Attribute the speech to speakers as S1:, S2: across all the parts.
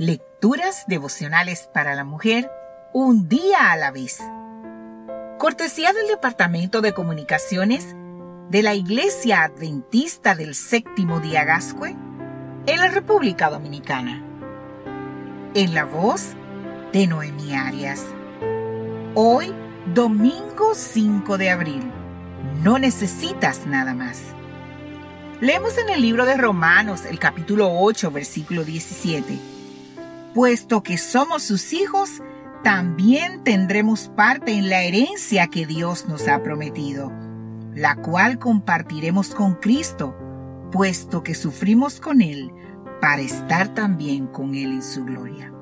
S1: Lecturas devocionales para la mujer, un día a la vez. Cortesía del Departamento de Comunicaciones de la Iglesia Adventista del Séptimo Día Gascue en la República Dominicana. En la voz de Noemí Arias. Hoy, domingo 5 de abril. No necesitas nada más. Leemos en el libro de Romanos, el capítulo 8, versículo 17. Puesto que somos sus hijos, también tendremos parte en la herencia que Dios nos ha prometido, la cual compartiremos con Cristo, puesto que sufrimos con Él, para estar también con Él en su gloria.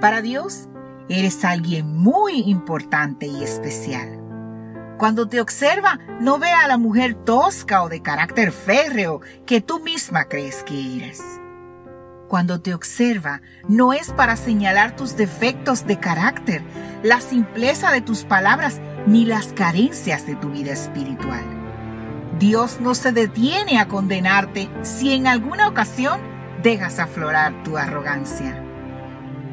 S1: Para Dios, eres alguien muy importante y especial. Cuando te observa, no ve a la mujer tosca o de carácter férreo que tú misma crees que eres. Cuando te observa, no es para señalar tus defectos de carácter, la simpleza de tus palabras, ni las carencias de tu vida espiritual. Dios no se detiene a condenarte si en alguna ocasión dejas aflorar tu arrogancia.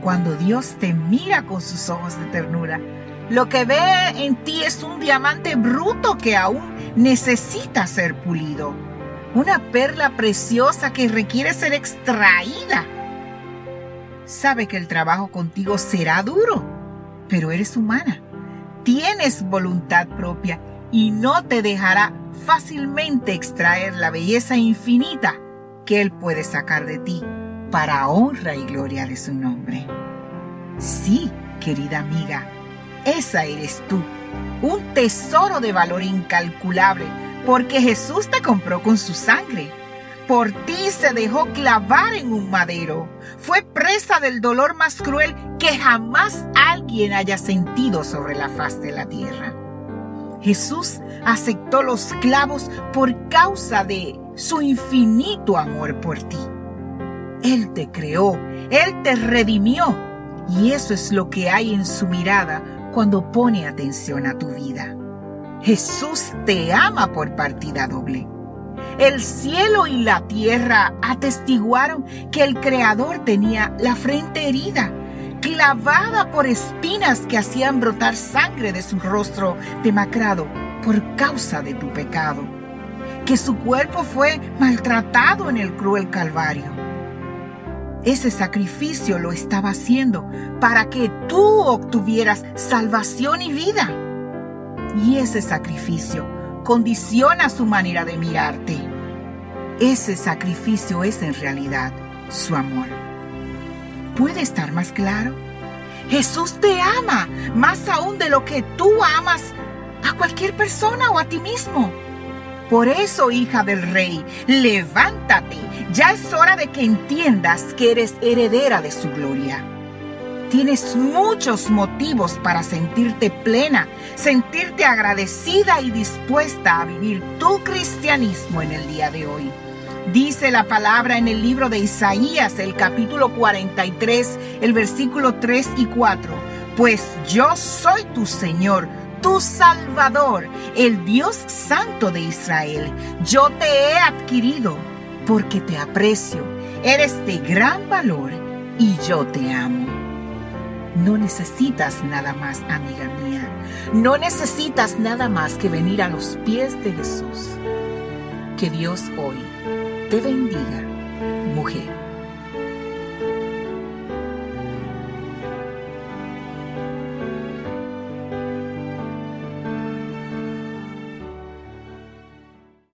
S1: Cuando Dios te mira con sus ojos de ternura, lo que ve en ti es un diamante bruto que aún necesita ser pulido. Una perla preciosa que requiere ser extraída. Sabe que el trabajo contigo será duro, pero eres humana. Tienes voluntad propia y no te dejará fácilmente extraer la belleza infinita que Él puede sacar de ti para honra y gloria de su nombre. Sí, querida amiga, esa eres tú, un tesoro de valor incalculable, porque Jesús te compró con su sangre. Por ti se dejó clavar en un madero. Fue presa del dolor más cruel que jamás alguien haya sentido sobre la faz de la tierra. Jesús aceptó los clavos por causa de su infinito amor por ti. Él te creó, Él te redimió y eso es lo que hay en su mirada cuando pone atención a tu vida. Jesús te ama por partida doble. El cielo y la tierra atestiguaron que el Creador tenía la frente herida, clavada por espinas que hacían brotar sangre de su rostro demacrado por causa de tu pecado, que su cuerpo fue maltratado en el cruel Calvario ese sacrificio lo estaba haciendo para que tú obtuvieras salvación y vida. Y ese sacrificio condiciona su manera de mirarte. Ese sacrificio es en realidad su amor. ¿Puede estar más claro? Jesús te ama más aún de lo que tú amas a cualquier persona o a ti mismo. Por eso, hija del rey, levántate. Ya es hora de que entiendas que eres heredera de su gloria. Tienes muchos motivos para sentirte plena, sentirte agradecida y dispuesta a vivir tu cristianismo en el día de hoy. Dice la palabra en el libro de Isaías, el capítulo 43, el versículo 3 y 4. Pues yo soy tu Señor tu Salvador, el Dios Santo de Israel. Yo te he adquirido porque te aprecio, eres de gran valor y yo te amo. No necesitas nada más, amiga mía. No necesitas nada más que venir a los pies de Jesús. Que Dios hoy te bendiga, mujer.